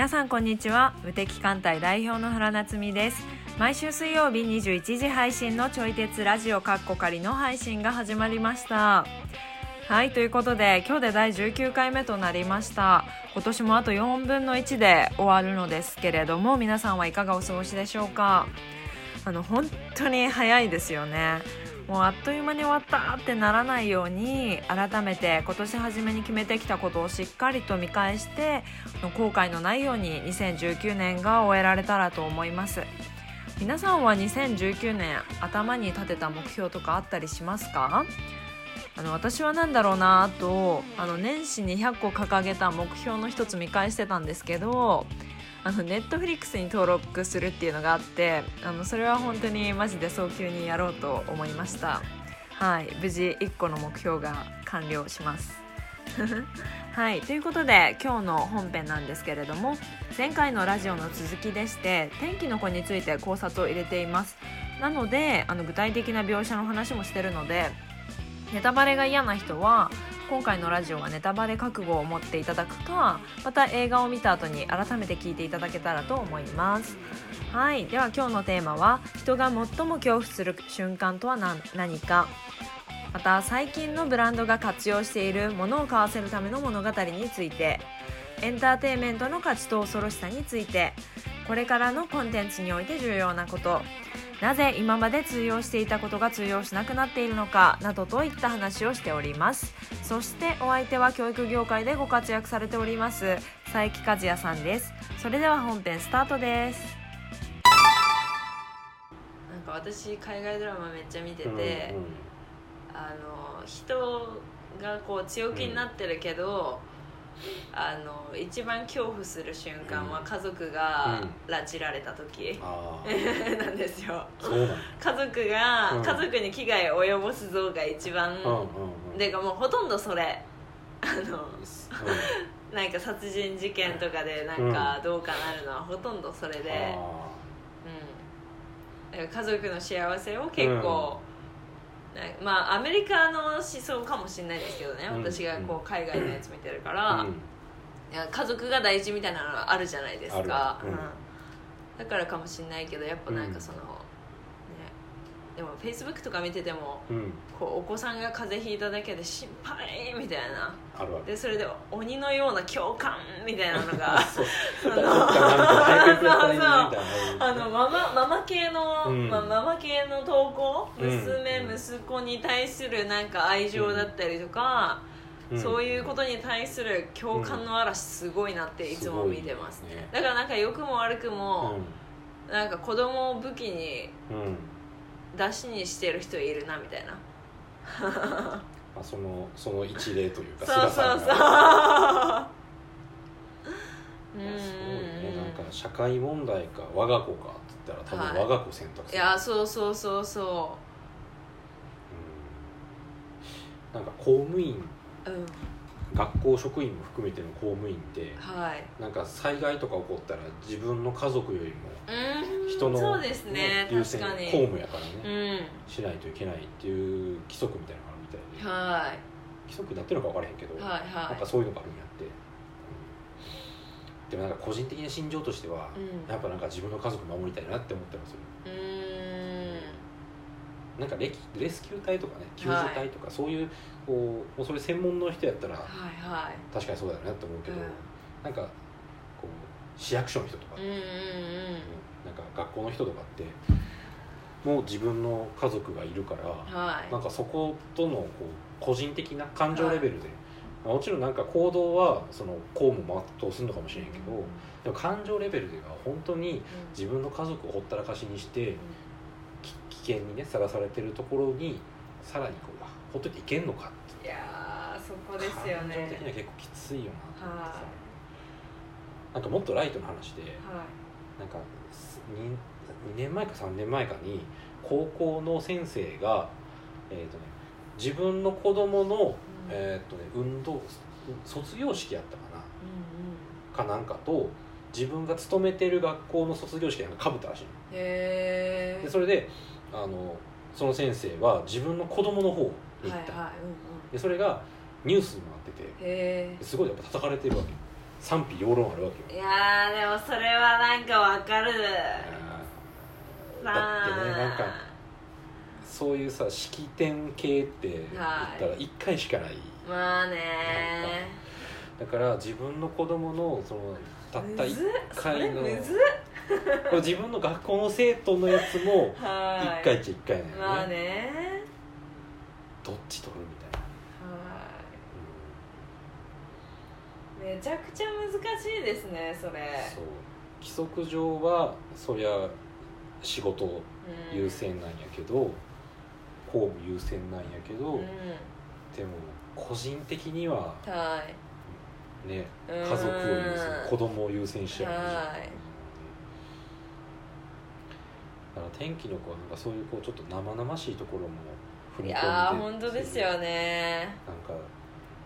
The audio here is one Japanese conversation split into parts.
皆さんこんにちは。無敵艦隊代表の原夏実です。毎週水曜日21時配信のちょい鉄ラジオカッコ仮の配信が始まりました。はいということで今日で第19回目となりました。今年もあと4分の1で終わるのですけれども皆さんはいかがお過ごしでしょうか。あの本当に早いですよね。もうあっという間に終わったってならないように改めて今年初めに決めてきたことをしっかりと見返して後悔のないように2019年が終えられたらと思います。皆さんは2019年頭に立てた目標とかあったりしますか？あの私は何だろうなとあの年始に100個掲げた目標の一つ見返してたんですけどあのネットフリックスに登録するっていうのがあってあのそれは本当にマジで早急にやろうと思いました。はい無事1個の目標が完了します。はいということで今日の本編なんですけれども前回のラジオの続きでして天気の子について考察を入れています。なのであの具体的な描写の話もしてるのでネタバレが嫌な人は今回のラジオはネタバレ覚悟を持っていただくかまた映画を見た後に改めて聞いていただけたらと思います。はい。では今日のテーマは人が最も恐怖する瞬間とは何か。また最近のブランドが活用しているものを買わせるための物語について。エンターテインメントの価値と恐ろしさについて。これからのコンテンツにおいて重要なこと。なぜ今まで通用していたことが通用しなくなっているのかなどといった話をしております。そしてお相手は教育業界でご活躍されております佐伯和也さんです。それでは本編スタートです。なんか私海外ドラマめっちゃ見てて、うんうん、あの人がこう強気になってるけど、うんあの一番恐怖する瞬間は家族が拉致られた時、うん、なんですよ。家族が、うん、家族に危害を及ぼす像が一番、うん、でかもうほとんどそれ。あの、なんか殺人事件とかでなんかどうかなるのはほとんどそれで、うん、家族の幸せを結構、まあアメリカの思想かもしれないですけどね、私がこう海外のやつ見てるから、いや家族が大事みたいなのあるじゃないですか、だからかもしれないけどやっぱなんかその、でもフェイスブックとか見てても、うん、こうお子さんが風邪ひいただけで心配みたいな。でそれで鬼のような共感みたいなのが あのママママ系の、うん、まあ、ママ系の投稿、娘息子に対するなんか愛情だったりとか、そういうことに対する共感の嵐すごいなっていつも見てます、ね、だからなん。か良くも悪くも、なんか子供を武器に、出しにしてる人いるなみたいな。まあそのその一例というかそうそうそう。ね。なんか社会問題か我が子かって言ったら多分我が子選択する、はい、いやそうそうそうそう。うん。なんか公務員、うん学校職員も含めての公務員って、はい、なんか災害とか起こったら自分の家族よりも人の、そうですね、優先公務やからね、うん、しないといけないっていう規則みたいなのがあるみたいで、はい、規則になってるのか分からへんけど、はいはい、なんかそういうのがあるんやって、うん、でもなんか個人的な心情としては、うん、やっぱなんか自分の家族守りたいなって思ってますよなんかレレスキュー隊とかね救助隊とか、はい、そういうこうもうそれ専門の人やったら、はいはい、確かにそうだよねって思うけど、うん、なんかこう市役所の人とか、うんうんうん、なんか学校の人とかってもう自分の家族がいるから、はい、なんかそことのこう個人的な感情レベルで、はい、もちろんなんか行動はその公務も全うするのかもしれんけど、うん、でも感情レベルでは本当に自分の家族をほったらかしにして、危険にねさらされてるところにさらにこうほっといていけんのかいやそこですよね。感情的には結構きついよなはあ、なんかもっとライトの話で、はい、なんか 2, 2年前か3年前かに高校の先生が、えーとね、自分の子供の、うん、えーとね、運動卒業式やったかな、うんうん、かなんかと自分が勤めてる学校の卒業式なんかかぶったらしいの。へでそれであのその先生は自分の子供の方に行った、はいはいうんうん、でそれがニュースになっててすごいやっぱ叩かれてるわけ賛否両論あるわけよ。いやでもそれはなんかわかる。だってねなんかそういうさ式典系って言ったら1回しかない、まあね。だから自分の子供のそのたった1回のこれ自分の学校の生徒のやつも1回っちゃ1回なのね。まあね。どっち取るみたいな、うん、めちゃくちゃ難しいですねそれ。そう。規則上はそりゃ仕事優先なんやけど、うん、公務優先なんやけど、うん、でも個人的には、はい、ね家族を優先子供を優先しちゃう、はい、だから天気の子はなんかそういうこうちょっと生々しいところも踏み込んでいや本当ですよね。なんか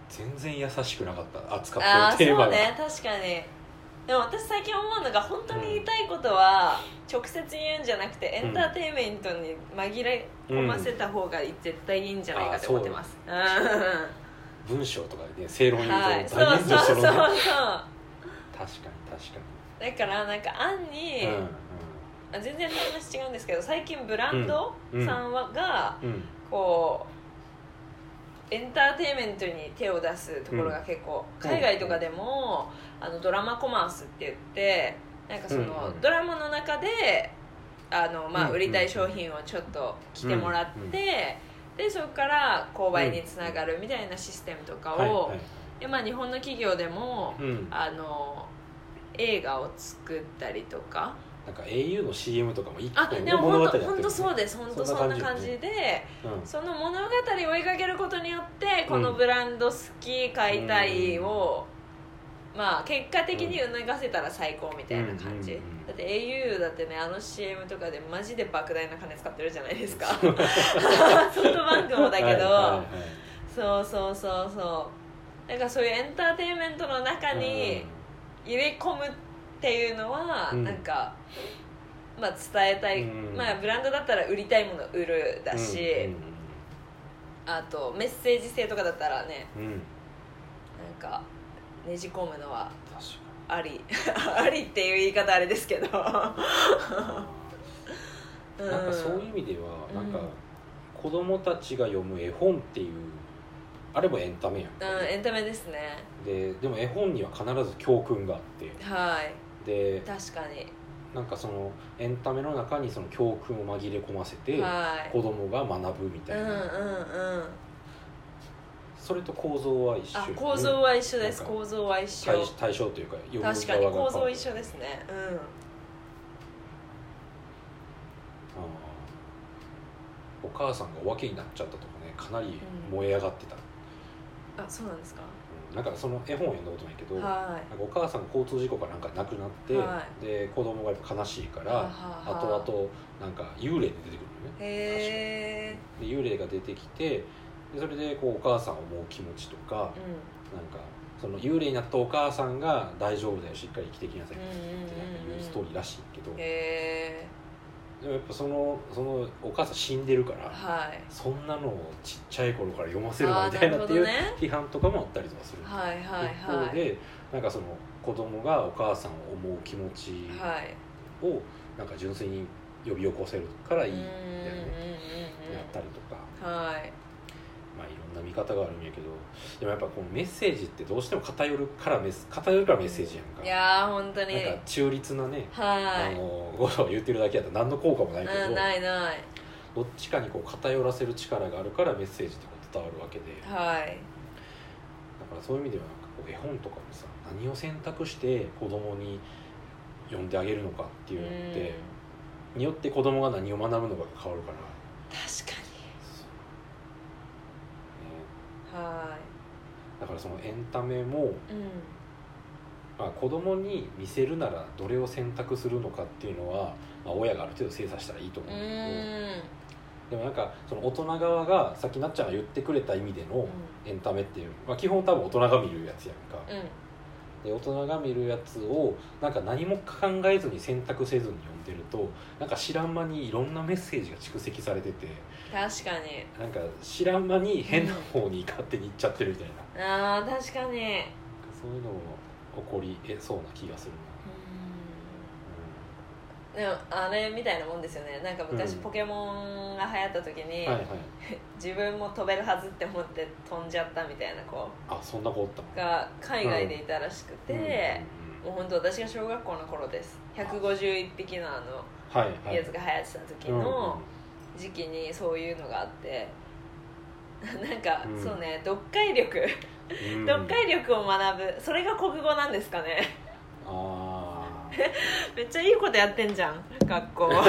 全然優しくなかった。扱ってるテーマが。そうね確かに。でも私最近思うのが本当に言いたいことは直接言うんじゃなくてエンターテインメントに紛れ込ませた方が絶対いいんじゃないかと思ってます、う。ん、文章とかでね正論言うと大変ですよね、はい、そうそうそうそう。確かに確かに。だからなんか案に、うんうん、全然話違うんですけど最近ブランドさんは、が、こうエンターテインメントに手を出すところが結構、海外とかでも、あのドラマコマースって言ってなんかその、ドラマの中であの、まあ、売りたい商品をちょっと着てもらって、でそこから購買につながるみたいなシステムとかを、でまあ、日本の企業でも、あの映画を作ったりとかなんか au の CM とかも一個の物語本当そうです。本当そんな感じ。で、その物語を追いかけることによってこのブランド好き買いたいを、まあ結果的に促せたら最高みたいな感じ、だって au だってねあの CM とかでマジで莫大な金使ってるじゃないですか。ソフトバンクもだけど、そうそうそうそう。だからそういうエンターテインメントの中に入れ込むっていうのは、うなんかまあ伝えたい、まあブランドだったら売りたいもの売るだし、あとメッセージ性とかだったらね、なんかねじ込むのはあり ありっていう言い方あれですけど。なんかそういう意味では、うん、なん。か子供たちが読む絵本っていうあれもエンタメやんうんエンタメですね。ででも絵本には必ず教訓があって。はいで確かに。なんかそのエンタメの中にその教訓を紛れ込ませて、はい、子供が学ぶみたいな、うんうんうん。それと構造は一緒、ね、構造は一緒です。構造は一緒。対象というか確かに構造一緒ですね。うん。お母さんがお化けになっちゃったとかねかなり燃え上がってた、うん、あそうなんですか、うん、なんかその絵本を読んだことないけど、はい、なんかお母さんが交通事故かなんか亡くなって、はい、で子供がやっぱ悲しいから、後々なんか幽霊で出てくるのね。へえ幽霊が出てきてでそれでこうお母さんを思う気持ちとか、うん、なんかその幽霊になったお母さんが大丈夫だよしっかり生きてきなさいっていうストーリーらしいけど、へでもやっぱそのそのお母さん死んでるから、はい、そんなのをちっちゃい頃から読ませるなみたいなっていう批判とかもあったりとかする、はいはいはい、一方でなんかその子供がお母さんを思う気持ちをなんか純粋に呼び起こせるからいいみたいなねやったりとか。はいまあ、いろんな見方があるんやけどでもやっぱこのメッセージってどうしても偏るからメス偏るからメッセージやんか。いやー本当に。なんか中立なねはい。あのことを言ってるだけやと何の効果もないけど、ないない。どっちかにこう偏らせる力があるからメッセージってこう伝わるわけで。はい。だからそういう意味ではなんかこう絵本とかもさ何を選択して子供に読んであげるのかっていうのってによって子供が何を学ぶのかが変わるから。確かにはい。だからそのエンタメも、うん。まあ、子供に見せるならどれを選択するのかっていうのは、まあ、親がある程度精査したらいいと思うんだけどでもなんかその大人側がさっきなっちゃんが言ってくれた意味でのエンタメっていう、まあ、基本多分大人が見るやつやんか、うん。で大人が見るやつをなんか何も考えずに選択せずに読んでるとなんか知らん間にいろんなメッセージが蓄積されてて確かに。なんか知らん間に変な方に勝手に行っちゃってるみたいな、うん、あ確かに。そういうのもこりえそうな気がするな、でもあれみたいなもんですよね。なんか昔、ポケモンが流行った時に、はいはい、自分も飛べるはずって思って飛んじゃったみたいな子あそんな子おったが海外でいたらしくて、もう本当私が小学校の頃です。151匹のあのやつが流行ってた時の時期にそういうのがあって。なんか、うん、そうね読解力。読解力を学ぶ。それが国語なんですかね。あ めっちゃいいことやってんじゃん学校。わ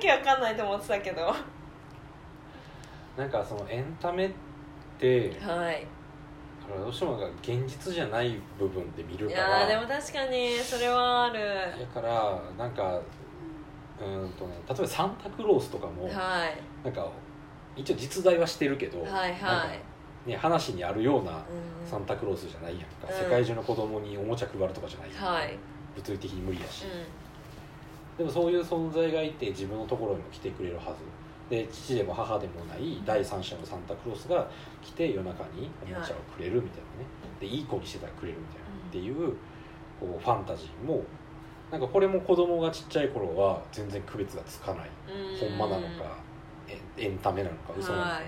けわかんないと思ってたけど。なんかそのエンタメってはい。どうしても現実じゃない部分で見るから。いやでも確かにそれはある。だからなんかうんとね例えばサンタクロースとかも、はい、なんか一応実在はしてるけど、はいはい。ね、話にあるようなサンタクロースじゃないやんか、うん、世界中の子供におもちゃ配るとかじゃないやんか、はい、物理的に無理やし、うん、でもそういう存在がいて自分のところにも来てくれるはず。で父でも母でもない第三者のサンタクロースが来て夜中におもちゃをくれるみたいなね。でいい子にしてたらくれるみたいな、っていうこうファンタジーもなんかこれも子供がちっちゃい頃は全然区別がつかない、ほんまなのかエンタメなのか嘘なのかで、はい、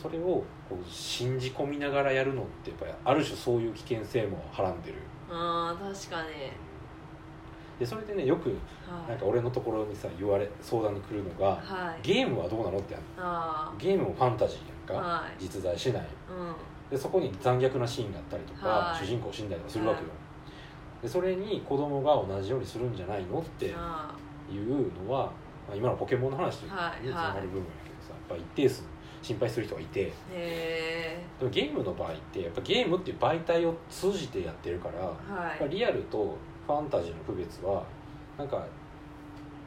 それをこう信じ込みながらやるのってやっぱりある種そういう危険性もはらんでる。あ確かに。でそれでねよくなんか俺のところにさ言われ相談に来るのが、はい、ゲームはどうなのってあゲームもファンタジーやんか、はい、実在しない、うん、でそこに残虐なシーンがあったりとか、はい、主人公死んだりとかするわけよ、でそれに子供が同じようにするんじゃないのっていうのは、まあ、今のポケモンの話とつながる部分やけどさ、やっぱ一定数心配する人がいて。でもゲームの場合ってやっぱゲームっていう媒体を通じてやってるから、はい、リアルとファンタジーの区別はなんか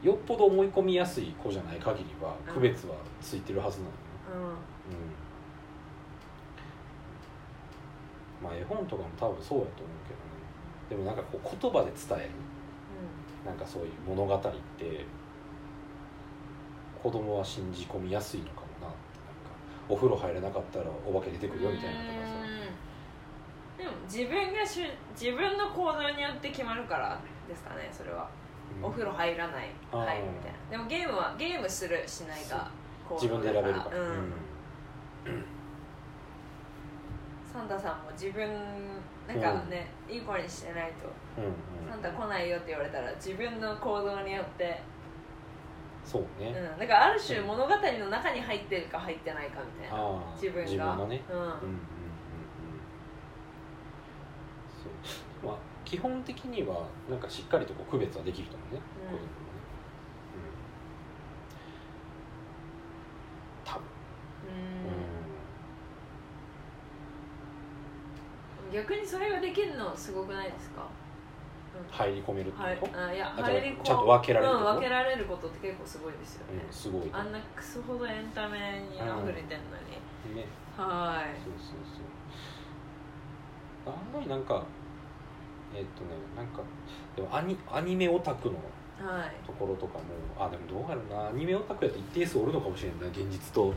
よっぽど思い込みやすい子じゃない限りは区別はついてるはずなのよ、うん、うん、まあ絵本とかも多分そうやと思うけどねでもなんかこう言葉で伝える、うん、なんかそういう物語って子供は信じ込みやすいのかもななんかお風呂入れなかったらお化け出てくるよみたいなとかさ。でも自分がしゅ自分の行動によって決まるからですかねそれは、うん、お風呂入らない入るみたいな。でもゲームはゲームするしないが自分で選べるから、うん、サンタさんも自分なんかね、うん、いい子にしてないと、うんうん、サンタ来ないよって言われたら自分の行動によって。そうね、うん、だからある種物語の中に入ってるか入ってないかみたいな、自分が。自分のね、うん、うんうんそう。まあ基本的にはなんかしっかりとこう区別はできると思うね、うん、子供もね、うん、多分うん逆にそれができるのすごくないですか？入り込めるってこと、はい、あいや入りちゃんと分けられる、うん、分けられることって結構すごいですよね、うん、すごい。あんなクソほどエンタメに溢れてんのに、うん、ね。はい。そうそうそう案外なんかえー、っとねなんかでもアニアニメオタクのところとかも、はい、あでもどうなるな。アニメオタクやと一定数おるのかもしれない現実と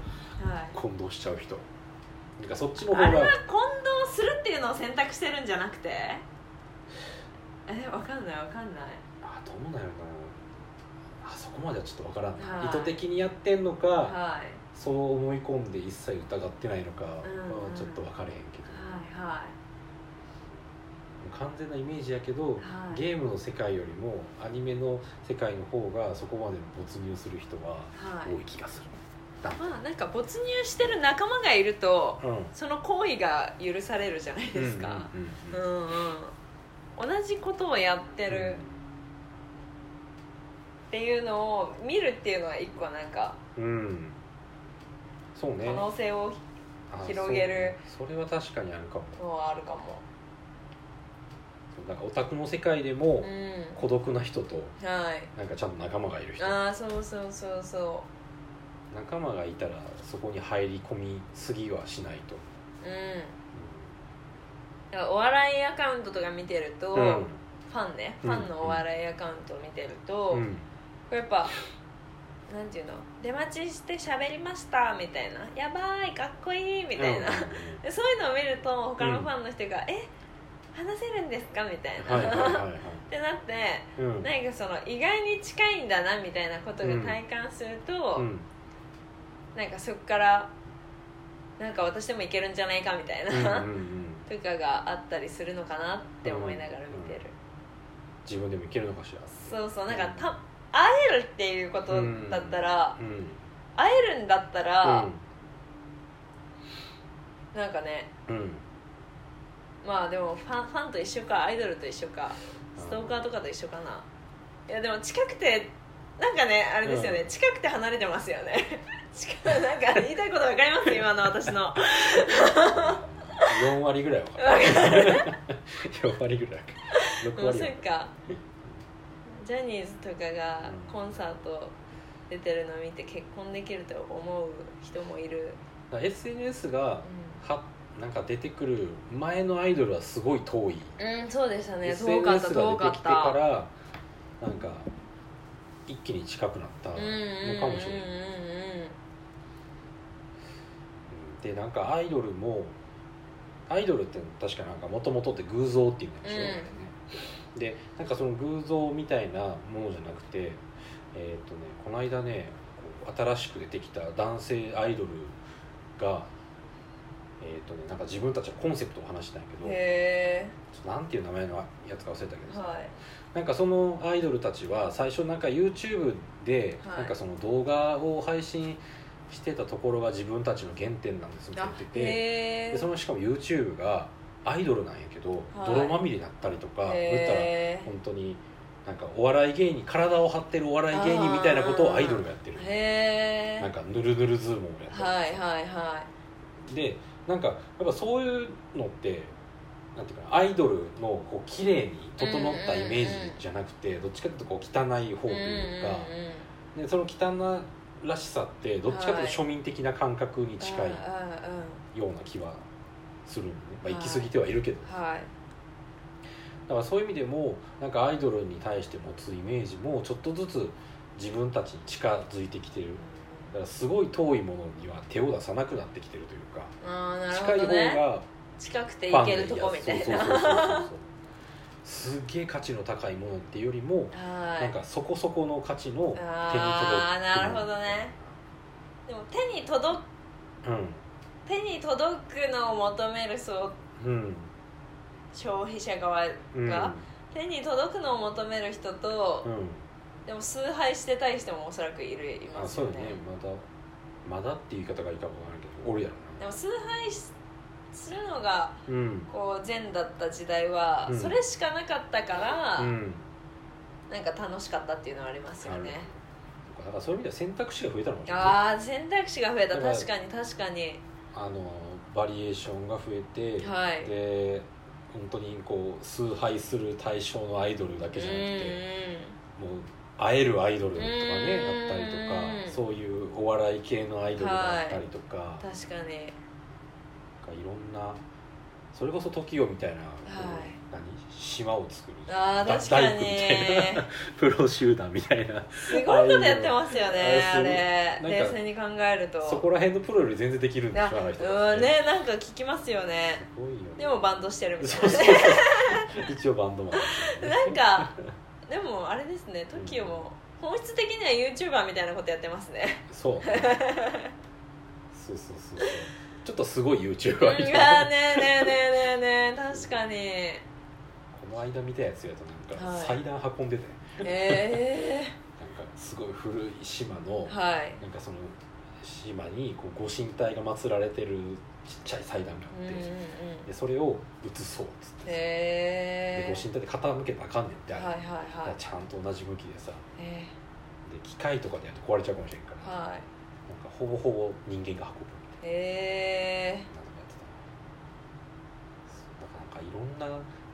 混同しちゃう人、はい、なんかそっちの方があれは混同するっていうのを選択してるんじゃなくて？え分かんない分かんない。あどうなんやろな。あそこまではちょっと分からんな。い、意図的にやってんのか、はい、そう思い込んで一切疑ってないのかはちょっと分かれへんけど、はいはい。完全なイメージやけど、はい、ゲームの世界よりもアニメの世界の方がそこまで没入する人は多い気がする、はい、まあなんか没入してる仲間がいると、うん、その行為が許されるじゃないですか。うんうん同じことをやってるっていうのを見るっていうのは一個なんか、うん、そうね。可能性を広げるそ,、れは確かにあるかも。はあるかも。なんかオタクの世界でも孤独な人と、はい、なんかちゃんと仲間がいる人。ああそうそうそうそう仲間がいたらそこに入り込みすぎはしないと。うん。お笑いアカウントとか見てると、うん、ファンね。ファンのお笑いアカウントを見てると、うん、やっぱなんていうの？出待ちして喋りましたみたいな。やばいかっこいいみたいな、で そういうのを見ると他のファンの人が「え？話せるんですか?」みたいな、はいはいはいはい。ってなって、うん。なんかその意外に近いんだなみたいなことが体感すると、うんなんかそこからなんか私でもいけるんじゃないかみたいな、うんうんうん。とかがあったりするのかなって思いながら見てる、自分でもいけるのかしら。そうそうなんかた会えるっていうことだったら、うん。会えるんだったら、うなんかねんうん。まあでもファンファンと一緒かアイドルと一緒かストーカーとかと一緒かな。いやでも近くてなんかねあれですよね、うん。近くて離れてますよね近くなんか言いたいこと分かります？今の私の。4割ぐらいは分かる。4割ぐらい6もう割はそっか。ジャニーズとかがコンサート出てるのを見て結婚できると思う人もいる、SNS がうはなんか出てくる前のアイドルはすごい遠い、ん、うん、そうでしたね。遠かった遠かっが出てきてかたらなんか一気に近くなったのかうんうんうんうんもしれない、でなんかアイドルもアイドルって確かなんかもともとって偶像っていうんでしょ、うん。でなんかその偶像みたいなものじゃなくてえっ、とねこの間ね新しく出てきた男性アイドルがえっ、とねなんか自分たちのコンセプトを話したんやけどなんていう名前のやつか忘れたけどはい。なんかそのアイドルたちは最初なんか YouTube ではい。なんかその動画を配信してたところが自分たちの原点なんですって言って。てでそのしかも YouTube がアイドルなんやけど、はい。泥まみれになったりとか言ったらへ本当になんかお笑い芸人体を張ってるお笑い芸人みたいなことをアイドルがやってる。えへえなんかぬるぬるズームをやってる、はいはいはでなんかやっぱそういうのってなんていうかなアイドルのこう綺麗に整ったイメージじゃなくて、どっちかというとこう汚い方といいうか、うんうんうん。でその汚らしさってどっちかというと庶民的な感覚に近いような気はするのね、まあ、はい。行き過ぎてはいるけど、うんはい。だからそういう意味でもなんかアイドルに対して持つイメージもちょっとずつ自分たちに近づいてきてる。だからすごい遠いものには手を出さなくなってきてるというか。あーなる近い方が近くてファンで。行けるとこみたいなすっげえ価値の高いものっていうよりもはい。なんかそこそこの価値の手に届くあーなるほどねでも手に届くうん。手に届くのを求めるそううん。消費者側うん。が、手に届くのを求める人と、うん。でも崇拝してたい人もおそらくいるいますよね。ね。まだまだっていう言い方がいいかもわからんけどおるやろでも崇拝しするのがなうん。こう善だった時代は、うん。それしかなかったから、うん。なんか楽しかったっていうのはありますよねだからそういう意味では選択肢が増えたのかもしれない。ああ選択肢が増えた。だから確かに確かに。あのバリエーションが増えて、はい。で本当にこう崇拝する対象のアイドルだけじゃなくて、もう会えるアイドルとかねうん。あったりとかそういうお笑い系のアイドルがあったりとか,、確かに。なんかいろんなそれこそ TOKIO みたいな、何？島を作る。あ確かに。大工みたいな。プロ集団みたいな。すごいことやってますよねあれ冷静に考えると。そこら辺のプロより全然できるんでしょあの人うんねなんか聞きますよね。すごいよね。でもバンドしてるみたいそうそうそう。一応バンドマン。な なんかでもあれですね TOKIO も本質的には YouTuber みたいなことやってますね。そう。そうそうそうそうちょっとすごい YouTuber うんみたいな、あねえねえねえねえねえ確かに。へこの間見たやつやとなんはい。か祭壇運んでて、えなんかすごい古い島の、はい。なんかその島にこうご神体が祀られてるちっちゃい祭壇があって、うんうんうん。でそれを移そうっつって、でご神体で傾けたらあかんねんってはいはいはい。ちゃんと同じ向きでさ。えで機械とかでやると壊れちゃうかもしれんから、ーはい。なんかほぼほぼ人間が運ぶ。へえなんとかやってたなからなんかいろんな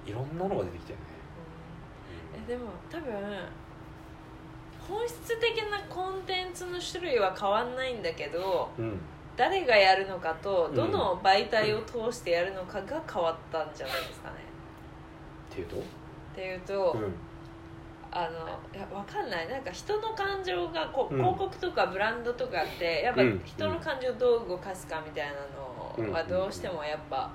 いろんなのが出てきたよね、えでも多分本質的なコンテンツの種類は変わんないんだけどうん。誰がやるのかとうん。どの媒体を通してやるのかが変わったんじゃないですかね。っていうと、っていうと、うんあのいや分かんない。なんか人の感情がこう、広告とかブランドとかってやっぱ人の感情をどう動かすかみたいなのはどうしてもやっぱ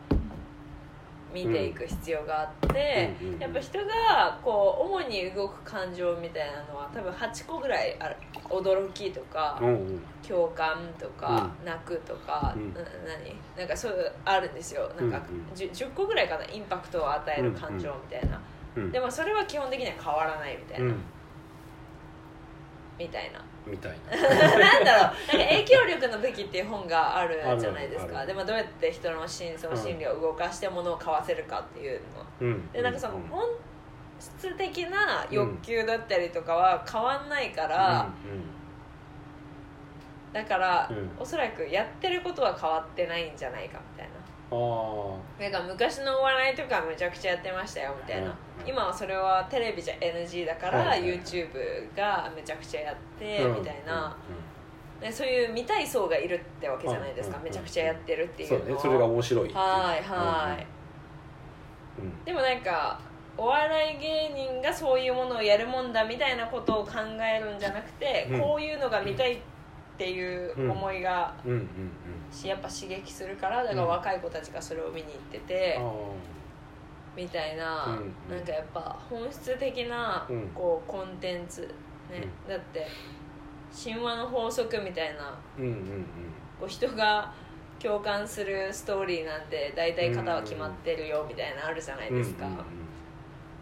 見ていく必要があって、やっぱ人がこう主に動く感情みたいなのは多分8個ぐらいある。驚きとか、共感とか、泣くとか、な何？なんかそういうあるんですよ。なんか 10, 10個ぐらいかなインパクトを与える感情みたいな。でもそれは基本的には変わらないみたいな、うん、みたいな。みたいな。なんだろう。なんか影響力の武器っていう本があるじゃないですか。でもどうやって人の深層心理を動かしてものを買わせるかっていうの、うん、でなんかその本質的な欲求だったりとかは変わんないから、だから、うん、おそらくやってることは変わってないんじゃないかみたいななんか昔のお笑いとかめちゃくちゃやってましたよみたいな、今はそれはテレビじゃ NG だから YouTube がめちゃくちゃやってみたいな、ね、そういう見たい層がいるってわけじゃないですか、めちゃくちゃやってるっていうのそうねそれが面白いはいはい、でもなんかお笑い芸人がそういうものをやるもんだみたいなことを考えるんじゃなくて、こういうのが見たいっていう思いが、しやっぱ刺激するからだから若い子たちがそれを見に行ってて、みたいな、うん、なんかやっぱ本質的な、こうコンテンツね、だって神話の法則みたいな、こう人が共感するストーリーなんて大体型は決まってるよみたいなあるじゃないですか、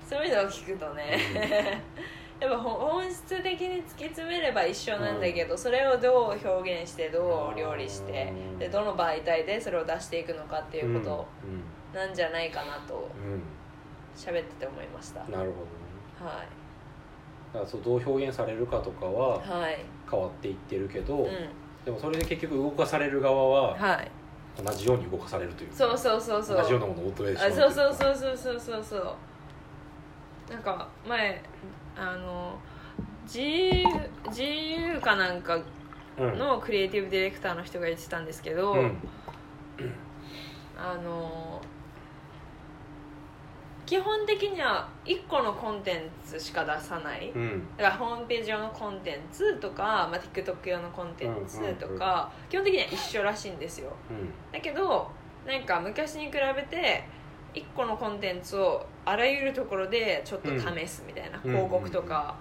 そういうのを聞くとね やっぱ本質的に突き詰めれば一緒なんだけど、それをどう表現してどう料理してでどの媒体でそれを出していくのかっていうことなんじゃないかなと喋ってて思いました、なるほどね。はい。だからそうどう表現されるかとかは変わっていってるけど、はいうん、でもそれで結局動かされる側は同じように動かされるというそうそうそうそう。同じようなものをてしまうそうそうそうそうそうそうそう。なんか前あの GU, GU かなんかのクリエイティブディレクターの人が言ってたんですけど、うん、あの基本的には1個のコンテンツしか出さない、うん、だからホームページ用のコンテンツとか、まあ、TikTok 用のコンテンツとか、基本的には一緒らしいんですよ、うん、だけどなんか昔に比べて1個のコンテンツをあらゆるところでちょっと試すみたいな、うん、広告とか、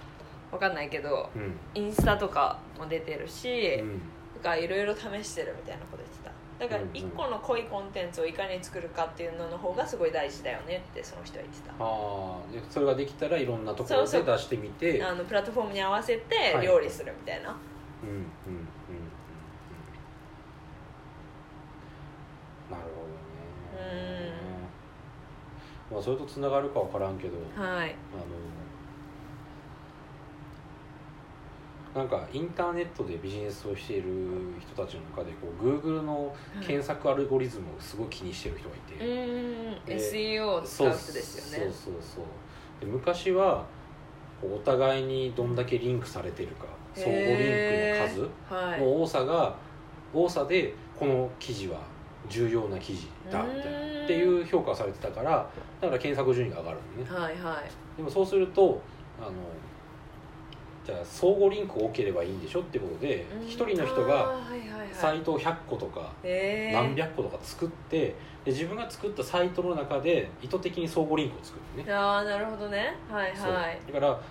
わかんないけど、うん、インスタとかも出てるし、うん、かいろいろ試してるみたいなこと言ってた。だから1個の濃いコンテンツをいかに作るかっていうのの方がすごい大事だよねってその人は言ってた。ああそれができたらいろんなところで出してみて。あのプラットフォームに合わせて料理するみたいな、はい、うんうんうんまあ、それとつながるか分からんけど、はい、あのなんかインターネットでビジネスをしている人たちの中でこう Google の検索アルゴリズムをすごい気にしてる人がいて、うん、SEO を使う人ですよね。そうそうそうで昔はお互いにどんだけリンクされてるか相互リンクの数の多さが、多さでこの記事は重要な記事だみたいなっていう評価されてたからだから検索順位が上がるのね、はいはい、でもそうするとあのじゃあ相互リンク多ければいいんでしょってことで一人の人がサイトを100個とか何百個とか作ってで自分が作ったサイトの中で意図的に相互リンクを作るね。ああなるほどね。はいはい。だから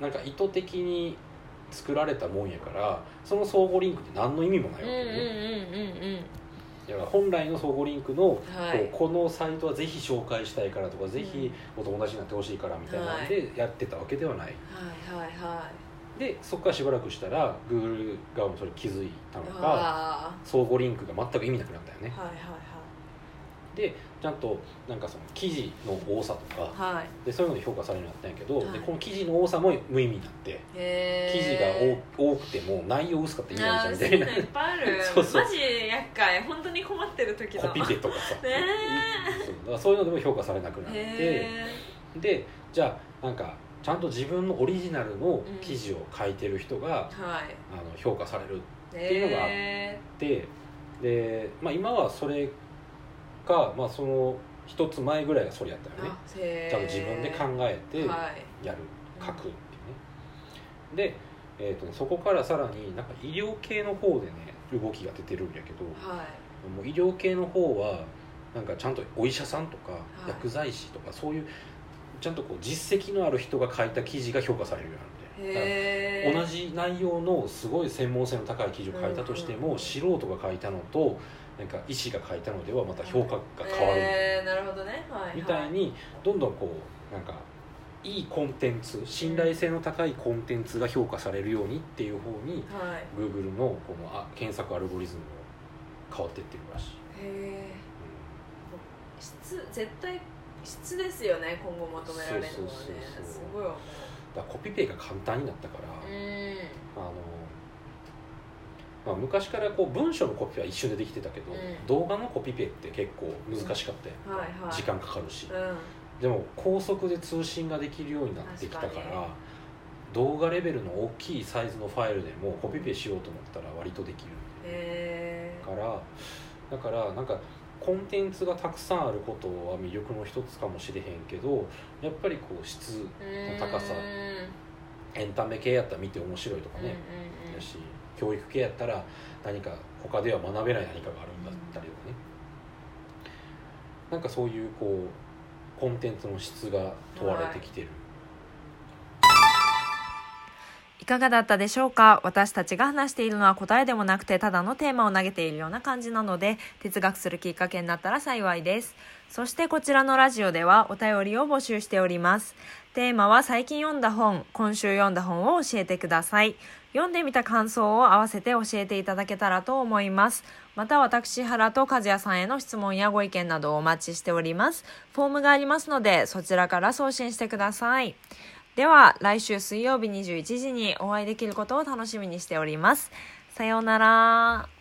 なんか意図的に作られたもんやからその相互リンクって何の意味もないわけね、うんうんうんうんだから本来の相互リンクの、はい、このサイトはぜひ紹介したいからとか、うん、ぜひお友達になってほしいからみたいなんでやってたわけではない、はいはいはい。でそこからしばらくしたら Google 側もそれ気づいたのか相互リンクが全く意味なくなったよね。はいはいはいでちゃんとなんかその記事の多さとか、はい、でそういうので評価されるようになったんやけど、はい、でこの記事の多さも無意味になって記事が多くても内容薄かった意味ないじゃんみたいな。いっぱいある。そうそう。マジ厄介。本当に困ってる時コピペとかさ。ねそう。だからそういうのでも評価されなくなってでじゃあなんかちゃんと自分のオリジナルの記事を書いてる人が、うん、あの評価されるっていうのがあってで、まあ、今はそれか、まあ、その一つ前ぐらいがそれやったよね。ちゃんと自分で考えてやる、はい、書くっていうね。で、えーとね、そこからさらになんか医療系の方でね動きが出てるんやけど、はい、もう医療系の方はなんかちゃんとお医者さんとか薬剤師とかそういうちゃんとこう実績のある人が書いた記事が評価されるようになって。同じ内容のすごい専門性の高い記事を書いたとしても、素人が書いたのとなんか医師が書いたのではまた評価が変わる、えー、なるほどね、はい、みたいにどんどんこうなんかいいコンテンツ信頼性の高いコンテンツが評価されるようにっていう方に、はい、Google のこのあ検索アルゴリズムも変わっていってるらしい。へえ、うん、質絶対質ですよね今後求められるのはね。すごい思う。だコピペが簡単になったから、うん、あのまあ、昔からこう文章のコピペは一瞬でできてたけど、うん、動画のコピペって結構難しかった、うんはいはい、時間かかるし、うん、でも高速で通信ができるようになってきたから動画レベルの大きいサイズのファイルでもコピペしようと思ったら割とできるからだからなんかコンテンツがたくさんあることは魅力の一つかもしれへんけどやっぱりこう質の高さエンタメ系やったら見て面白いとかね、やし教育系やったら何か他では学べない何かがあるんだったりとかね、なんかそういうこうコンテンツの質が問われてきてる、いかがだったでしょうか？私たちが話しているのは答えでもなくてただのテーマを投げているような感じなので哲学するきっかけになったら幸いです。そしてこちらのラジオではお便りを募集しております。テーマは最近読んだ本今週読んだ本を教えてください。読んでみた感想を合わせて教えていただけたらと思います。また私原と和也さんへの質問やご意見などをお待ちしております。フォームがありますのでそちらから送信してください。では来週水曜日21時にお会いできることを楽しみにしております。さようなら。